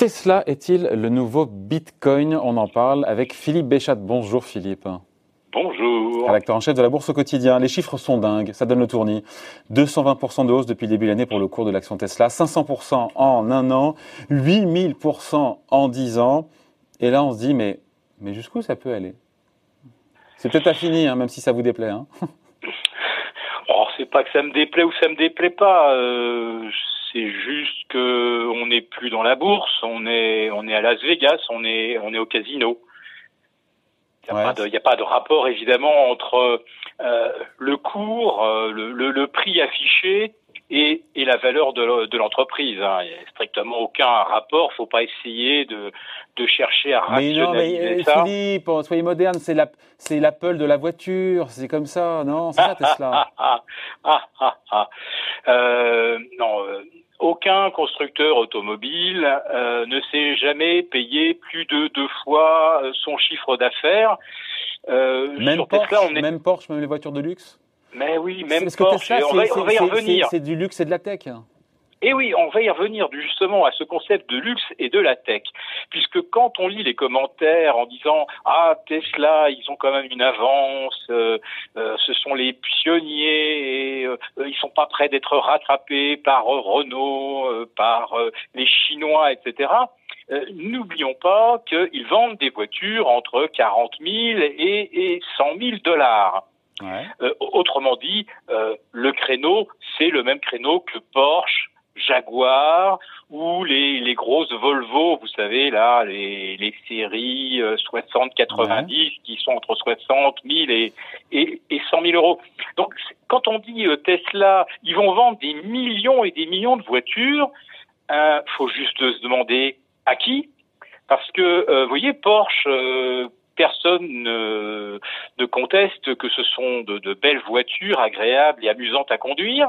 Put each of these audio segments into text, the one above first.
Tesla est-il le nouveau Bitcoin? On en parle avec Philippe Béchat. Bonjour Philippe. Bonjour. Rédacteur en chef de la Bourse au quotidien. Les chiffres sont dingues, ça donne le tournis. 220% de hausse depuis le début de l'année pour le cours de l'action Tesla, 500% en un an, 8000% en 10 ans. Et là, on se dit, mais, mais jusqu'où ça peut aller? C'est peut-être pas fini, hein, même si ça vous déplaît. Hein. c'est pas que ça me déplaît ou ça me déplaît pas. Euh, c'est juste que on n'est plus dans la bourse, on est, on est à Las Vegas, on est, on est au casino. Il n'y a, pas de rapport évidemment entre euh, le cours, euh, le, le, le, prix affiché et, et la valeur de l'entreprise. Hein. Il n'y a strictement aucun rapport. Faut pas essayer de, de chercher à rationaliser mais non, mais, ça. Philippe, soyez moderne. C'est la, c'est l'Apple de la voiture. C'est comme ça, non C'est ça Tesla. ah, ah, ah, ah. Euh, non. Euh, aucun constructeur automobile euh, ne s'est jamais payé plus de deux fois euh, son chiffre d'affaires. Euh, même, Porsche, Tesla, on est... même Porsche, même les voitures de luxe Mais oui, même Porsche. On, va, on va y revenir. C'est du luxe et de la tech. Et oui, on va y revenir justement à ce concept de luxe et de la tech, puisque quand on lit les commentaires en disant ah Tesla, ils ont quand même une avance, euh, euh, ce sont les pionniers, et, euh, ils sont pas prêts d'être rattrapés par Renault, euh, par les Chinois, etc. N'oublions pas qu'ils vendent des voitures entre 40 000 et, et 100 000 dollars. Ouais. autrement dit, le créneau, c'est le même créneau que Porsche, Jaguar ou les, les grosses Volvo, vous savez là, les, les séries 60-90 qui sont entre 60 000 et, et, et 100 000 euros. Donc quand on dit euh, Tesla, ils vont vendre des millions et des millions de voitures, euh, faut juste se demander à qui, parce que euh, vous voyez Porsche. Personne ne, ne, conteste que ce sont de, de belles voitures agréables et amusantes à conduire.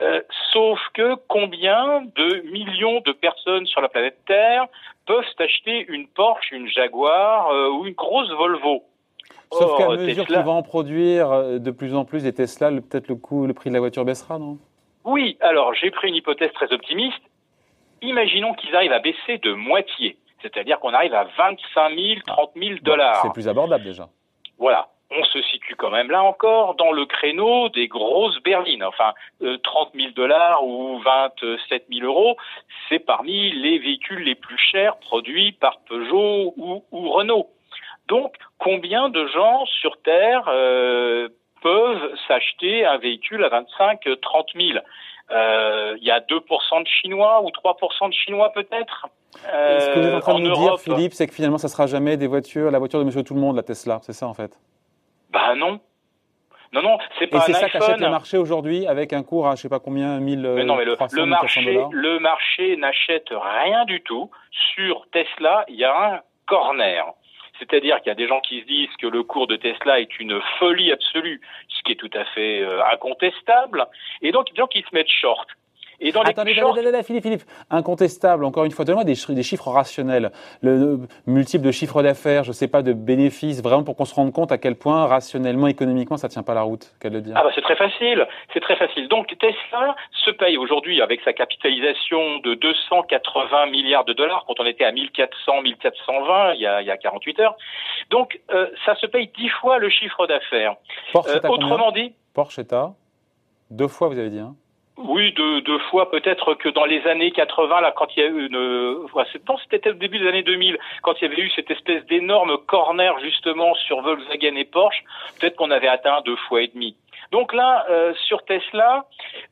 Euh, sauf que combien de millions de personnes sur la planète Terre peuvent acheter une Porsche, une Jaguar euh, ou une grosse Volvo? Sauf qu'à mesure qu'ils vont en produire euh, de plus en plus des Tesla, peut-être le coût, le prix de la voiture baissera, non? Oui, alors j'ai pris une hypothèse très optimiste. Imaginons qu'ils arrivent à baisser de moitié, c'est-à-dire qu'on arrive à 25 000, 30 000 dollars. c'est plus abordable déjà. Voilà on se situe quand même là encore dans le créneau des grosses berlines. Enfin, euh, 30 000 dollars ou 27 000 euros, c'est parmi les véhicules les plus chers produits par Peugeot ou, ou Renault. Donc, combien de gens sur Terre euh, peuvent s'acheter un véhicule à 25-30 000 euh, Il y a 2% de Chinois ou 3% de Chinois peut-être? Euh, Ce que vous êtes en train de nous Europe, dire, Philippe, c'est que finalement, ça sera jamais des voitures, la voiture de Monsieur Tout le Monde, la Tesla, c'est ça en fait bah non. Non, non, c'est pas Et c'est ça qu'achète le marché aujourd'hui avec un cours à je sais pas combien, 1000 mais non, mais le, le marché, le marché n'achète rien du tout. Sur Tesla, il y a un corner. C'est-à-dire qu'il y a des gens qui se disent que le cours de Tesla est une folie absolue, ce qui est tout à fait euh, incontestable, et donc des gens qui se mettent short. Et dans les attendez, attendez, Philippe, Philippe, incontestable, encore une fois, donnez-moi des, des, chiffres rationnels, le, le multiple de chiffres d'affaires, je ne sais pas, de bénéfices, vraiment pour qu'on se rende compte à quel point, rationnellement, économiquement, ça ne tient pas la route, qu'elle le dit. Ah bah c'est très facile, c'est très facile. Donc Tesla se paye aujourd'hui avec sa capitalisation de 280 milliards de dollars, quand on était à 1400, 1420 il y a, il y a 48 heures. Donc euh, ça se paye dix fois le chiffre d'affaires. Euh, autrement dit Porsche est à deux fois, vous avez dit, hein? Oui, deux, fois peut-être que dans les années 80, là, quand il y a eu une, non, c'était au début des années 2000, quand il y avait eu cette espèce d'énorme corner justement sur Volkswagen et Porsche, peut-être qu'on avait atteint deux fois et demi. Donc là, euh, sur Tesla,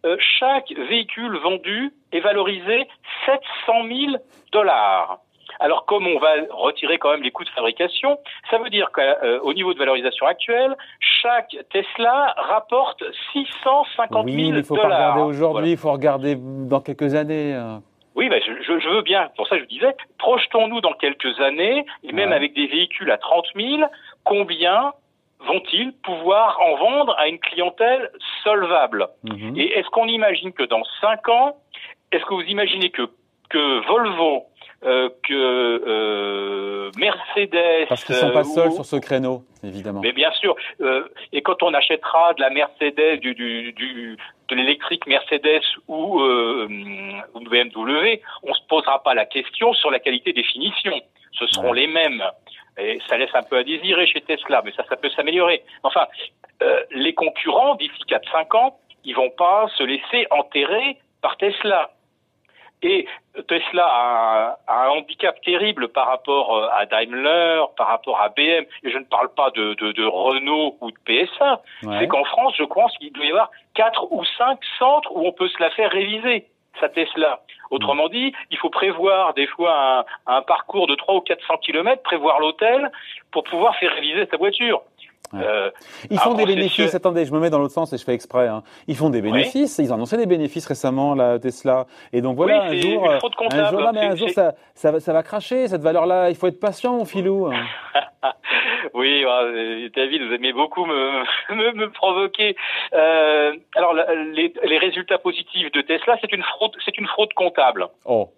euh, chaque véhicule vendu est valorisé 700 000 dollars. Alors comme on va retirer quand même les coûts de fabrication, ça veut dire qu'au euh, niveau de valorisation actuelle, chaque Tesla rapporte 650 000 oui, mais il faut pas regarder aujourd'hui, il faut regarder dans quelques années. Euh. Oui, ben je, je, veux bien. Pour ça, je disais, projetons-nous dans quelques années, et même avec des véhicules à 30 000, combien vont-ils pouvoir en vendre à une clientèle solvable? Mhm. Et est-ce qu'on imagine que dans 5 ans, est-ce que vous imaginez que, que Volvo euh, que euh, Mercedes. Parce qu'ils sont pas seuls sur ce créneau, évidemment. Mais bien sûr. et quand on achètera de la Mercedes, du, du, du de l'électrique Mercedes ou, euh, ou BMW, on se posera pas la question sur la qualité des finitions. Ce seront les mêmes. Et ça laisse un peu à désirer chez Tesla, mais ça, ça peut s'améliorer. Enfin, euh, les concurrents, d'ici 4-5 ans, ils vont pas se laisser enterrer par Tesla. Et Tesla a un, handicap terrible par rapport euh, à Daimler, par rapport à BM, et je ne parle pas de, de, de Renault ou de PSA. C'est qu'en France, je pense qu'il doit y avoir quatre ou cinq centres où on peut se la faire réviser sa Tesla. Autrement dit, il faut prévoir des fois un, un parcours de 3 ou 400 km, prévoir l'hôtel pour pouvoir faire réviser sa voiture. Euh, ils font des bénéfices. Attendez, je me mets dans l'autre sens et je fais exprès. Hein. Ils font des bénéfices. Ils ont annoncé des bénéfices récemment, la Tesla. Et donc voilà, un jour, un jour, mais un jour ça, ça, va, ça va cracher cette valeur-là. Il faut être patient, mon filou. oui, euh, David, vous aimez beaucoup me, me, me provoquer. Euh, alors, les, les, résultats positifs de Tesla, c'est une fraude, c'est une fraude comptable. Oh.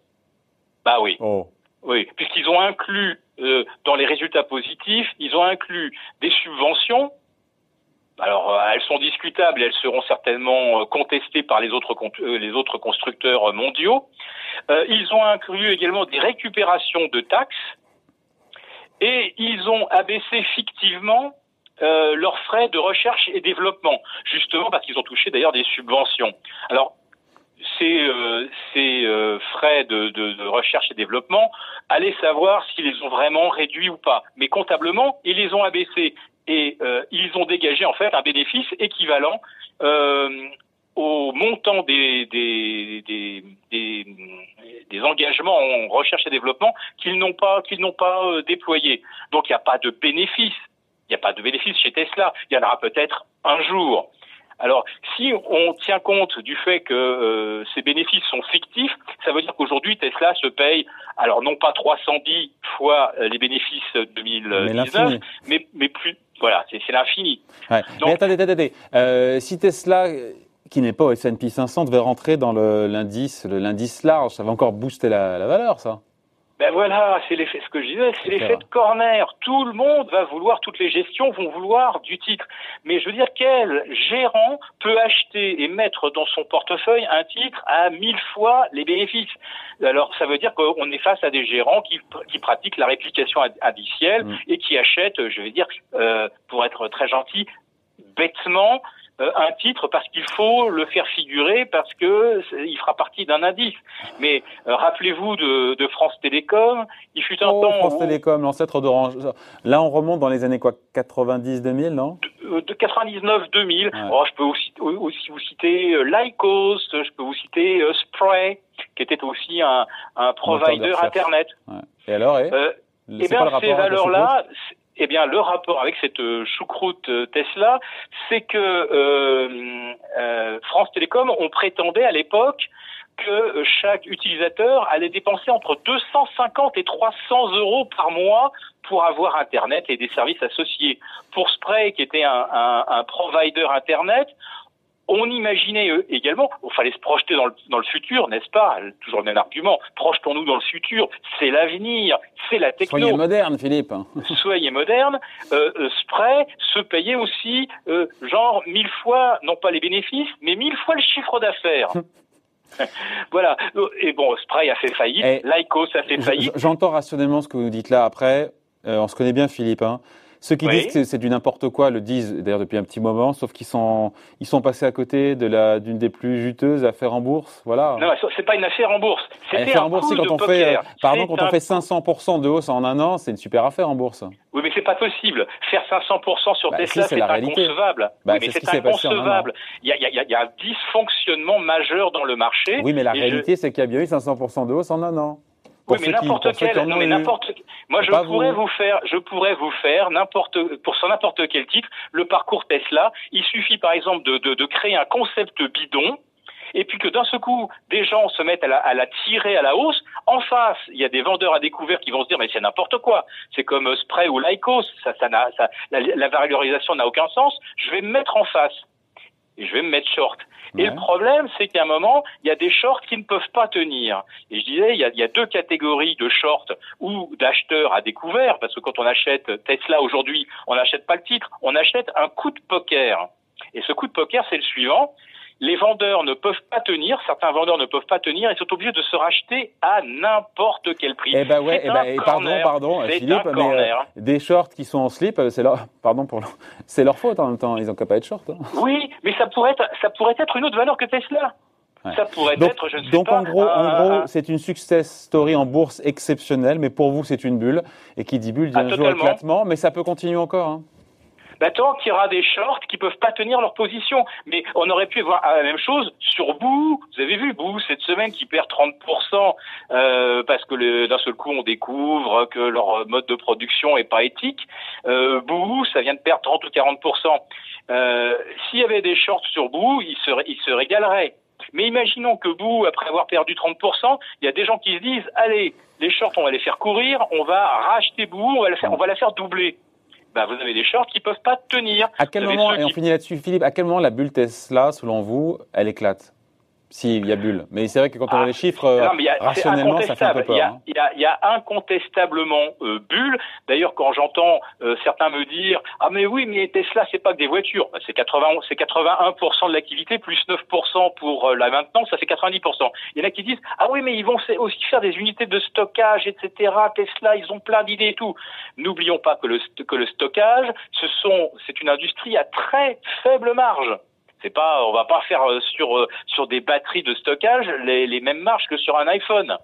Bah oui. Oh. Oui, puisqu'ils ont inclus euh, dans les résultats positifs, ils ont inclus des subventions. Alors, euh, elles sont discutables et elles seront certainement euh, contestées par les autres, les autres constructeurs mondiaux. ils ont inclus également des récupérations de taxes et ils ont abaissé fictivement leurs frais de recherche et développement, justement parce qu'ils ont touché d'ailleurs des subventions. Alors, ces, euh, euh, frais de, recherche et développement, allez savoir s'ils les ont vraiment réduits ou pas. Mais comptablement, ils les ont abaissés et euh, ils ont dégagé en fait un bénéfice équivalent au montant des engagements en recherche et développement qu'ils n'ont pas qu'ils n'ont pas déployés. Donc il n'y a pas de bénéfice. Il n'y a pas de bénéfice chez Tesla. Il y en aura peut-être un jour. Alors, si on tient compte du fait que euh, ces bénéfices sont fictifs, ça veut dire qu'aujourd'hui Tesla se paye, alors non pas 310 fois euh, les bénéfices 2019, mais, mais, plus, voilà, c'est l'infini. Ouais. mais attendez, attendez, euh, si Tesla qui n'est pas au S&P 500 devait rentrer dans l'indice, l'indice large, ça va encore booster la, la valeur, ça ben voilà, c'est l'effet, ce que je disais, c'est l'effet de corner. Tout le monde va vouloir, toutes les gestions vont vouloir du titre. Mais je veux dire, quel gérant peut acheter et mettre dans son portefeuille un titre à mille fois les bénéfices? Alors, ça veut dire qu'on est face à des gérants qui, qui pratiquent la réplication indicielle mm. et qui achètent, je veux dire, euh, pour être très gentil, bêtement un titre parce qu'il faut le faire figurer parce que il fera partie d'un indice. Mais euh, rappelez-vous de, de, France Télécom, il fut un oh, temps France Télécom, l'ancêtre d'Orange. Là, on remonte dans les années quoi? 90-2000, non? De, 99-2000. Oh, je peux aussi, aussi, vous citer euh, Lycos, je peux vous citer Spray, qui était aussi un, un provider Internet. Ouais. Et alors, et, euh, eh bien, ces valeurs-là, eh bien, le rapport avec cette euh, choucroute euh, Tesla, c'est que euh, France Télécom, on prétendait à l'époque que chaque utilisateur allait dépenser entre 250 et 300 euros par mois pour avoir Internet et des services associés. Pour Spray, qui était un, un, un provider Internet, on imaginait eux, également, il fallait se projeter dans le, dans le futur, n'est-ce pas? Toujours le même argument. Projetons-nous dans le futur. C'est l'avenir, c'est la techno. Soyez moderne, Philippe. Soyez moderne. Euh, euh, Spray se payait aussi, euh, genre mille fois, non pas les bénéfices, mais mille fois le chiffre d'affaires. voilà. Et bon, Spray a fait faillite. Eh, Lycos a fait faillite. J'entends rationnellement ce que vous dites là. Après, euh, on se connaît bien, Philippe. Hein. Ceux qui disent que c'est du n'importe quoi le disent d'ailleurs depuis un petit moment, sauf qu'ils sont ils sont passés à côté de la d'une des plus juteuses affaires en bourse, voilà. Non, c'est pas une affaire en bourse. C'était en bourse, quand on fait pardon quand on fait 500% de hausse en un an, c'est une super affaire en bourse. Oui, mais c'est pas possible. Faire 500% sur bah, Tesla, c'est inconcevable. Bah, oui, mais c'est inconcevable. Il y, a, il, y a, il y a un dysfonctionnement majeur dans le marché. Oui, mais la réalité, c'est qu'il y a bien eu 500% de hausse en un an oui, mais n'importe quel. Non, mais n'importe. Moi, je pourrais vous. faire, je pourrais vous faire n'importe pour n'importe quel titre le parcours Tesla. Il suffit, par exemple, de, de, de créer un concept bidon. Et puis que d'un seul coup, des gens se mettent à la, à la, tirer à la hausse. En face, il y a des vendeurs à découvert qui vont se dire mais c'est n'importe quoi. C'est comme Spray ou Lycos. Ça, ça, ça la, la valorisation n'a aucun sens. Je vais me mettre en face. Et je vais me mettre short. Et le problème, c'est qu'à un moment, il y a des shorts qui ne peuvent pas tenir. Et je disais, il y a, il y a deux catégories de shorts ou d'acheteurs à découvert, parce que quand on achète Tesla aujourd'hui, on n'achète pas le titre, on achète un coup de poker. Et ce coup de poker, c'est le suivant les vendeurs ne peuvent pas tenir, certains vendeurs ne peuvent pas tenir et sont obligés de se racheter à n'importe quel prix. Eh ben ouais, eh ben, pardon, pardon, Philippe, mais euh, des shorts qui sont en slip, euh, c'est leur, pardon pour, c'est leur faute en même temps. Ils ont qu'à pas être shorts. Hein. Oui, mais ça pourrait être, ça pourrait être une autre valeur que Tesla. Ça pourrait donc, être, je ne sais donc pas. Donc en gros, en gros, c'est une success story en bourse exceptionnelle, mais pour vous c'est une bulle et qui dit bulle dit ah, un jour éclatement, mais ça peut continuer encore. Hein bah, tant qu'il y aura des shorts qui peuvent pas tenir leur position. Mais on aurait pu voir la même chose sur Boo. Vous avez vu Boo cette semaine qui perd 30% euh, parce que d'un seul coup on découvre que leur mode de production est pas éthique. Euh, Boo, ça vient de perdre 30 ou 40%. Euh, S'il y avait des shorts sur Boo, ils se, ils se régaleraient. Mais imaginons que Boo, après avoir perdu 30%, il y a des gens qui se disent, allez, les shorts, on va les faire courir, on va racheter Boo, on va, faire, on va la faire doubler. Bah, vous avez des shorts qui peuvent pas tenir. À quel moment, et on finit là-dessus, Philippe, à quel moment la bulle Tesla, selon vous, elle éclate? Si, il y a bulle. Mais c'est vrai que quand on a ah, les chiffres, rationnellement, ça fait un peu peur. Hein. Il y a, il y a, incontestablement euh, bulle. D'ailleurs, quand j'entends euh, certains me dire ah mais oui, mais Tesla, c'est pas que des voitures. Bah, c'est 80, c'est 81% de l'activité plus 9% pour euh, la maintenance, ça fait 90%. Il y en a qui disent ah oui, mais ils vont aussi faire des unités de stockage, etc. Tesla, ils ont plein d'idées et tout. N'oublions pas que le, que le stockage, ce sont, c'est une industrie à très faible marge. C'est pas, on va pas faire euh, sur euh, sur des batteries de stockage les, les mêmes marges que sur un iPhone.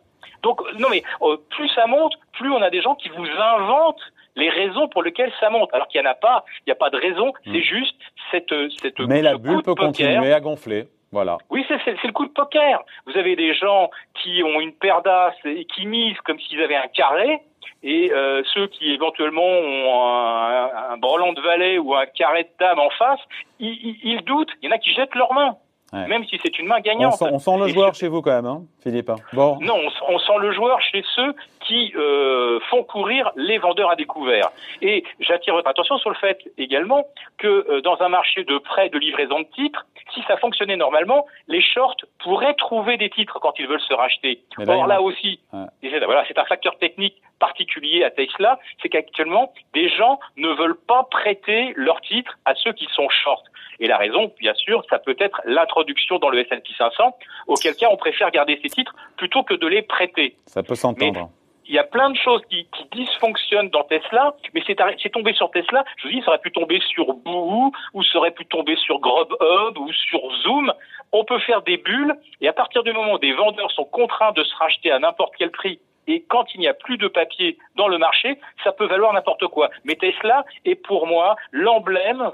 Donc non mais euh, plus ça monte, plus on a des gens qui vous inventent les raisons pour lesquelles ça monte. Alors qu'il n'y en a pas, il n'y a pas de raison, hmm. c'est juste cette cette. Mais la bulle peut continuer à gonfler. Voilà. Oui, c'est le coup de poker. Vous avez des gens qui ont une paire d'as et qui misent comme s'ils avaient un carré, et euh, ceux qui éventuellement ont un, un brelan de valet ou un carré de dame en face, ils, ils, doutent. Il y en a qui jettent leurs mains. Même si c'est une main gagnante. On sent, le joueur chez vous quand même, hein, Philippe. Hein. Bon. Non, on, sent le joueur chez ceux qui euh, font courir les vendeurs à découvert. Et j'attire votre attention sur le fait également que euh, dans un marché de prêt de livraison de titres, si ça fonctionnait normalement, les shorts pourraient trouver des titres quand ils veulent se racheter. Or là aussi, voilà, c'est un facteur technique particulier à Tesla, c'est qu'actuellement, des gens ne veulent pas prêter leurs titres à ceux qui sont shorts. Et la raison, bien sûr, ça peut être l'introduction dans le S&P 500, auquel cas on préfère garder ces titres plutôt que de les prêter. Ça peut s'entendre. Il y a plein de choses qui, qui dysfonctionnent dans Tesla, mais c'est tombé sur Tesla. Je vous dis, ça aurait pu tomber sur Boo, ou ça aurait pu tomber sur Grubhub, ou sur Zoom. On peut faire des bulles, et à partir du moment où des vendeurs sont contraints de se racheter à n'importe quel prix et quand il n'y a plus de papier dans le marché, ça peut valoir n'importe quoi. Mais Tesla est pour moi l'emblème,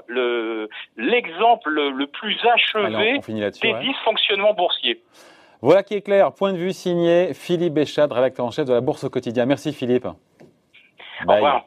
l'exemple le, plus achevé des dysfonctionnements boursiers. Voilà qui est clair. Point de vue signé Philippe Béchade, rédacteur en chef de la Bourse au quotidien. Merci Philippe. Au revoir.